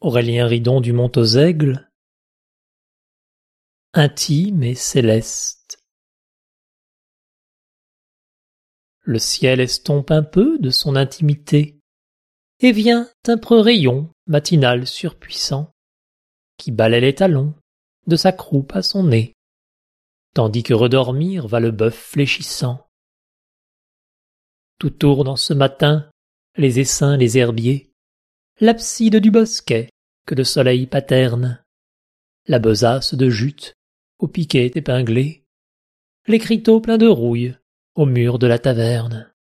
Aurélien Ridon du Mont aux Aigles, intime et céleste. Le ciel estompe un peu de son intimité, et vient un rayon matinal surpuissant, qui balaie les talons de sa croupe à son nez, tandis que redormir va le bœuf fléchissant. Tout tourne en ce matin, les essaims, les herbiers, l'abside du bosquet que le soleil paterne, la besace de jute au piquet épinglé, l'écriteau plein de rouille au mur de la taverne.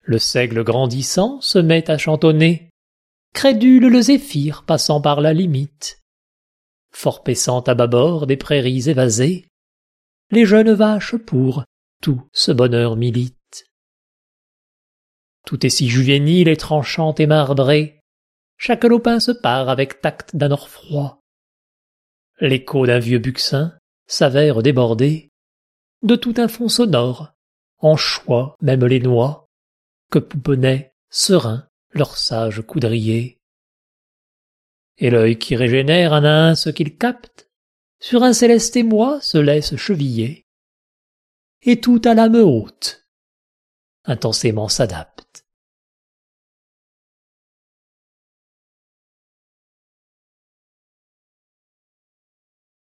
Le seigle grandissant se met à chantonner, crédule le zéphyr passant par la limite. Fort paissant à bâbord des prairies évasées, les jeunes vaches pour tout ce bonheur milite. Tout est si juvénile et tranchant et marbré, chaque lopin se part avec tact d'un or froid. L'écho d'un vieux buxin s'avère débordé de tout un fond sonore, en choix même les noix, que pouponnaient, sereins, leurs sages coudriers. Et l'œil qui régénère un à un ce qu'il capte, sur un céleste émoi se laisse cheviller, et tout à l'âme haute, intensément s'adapte.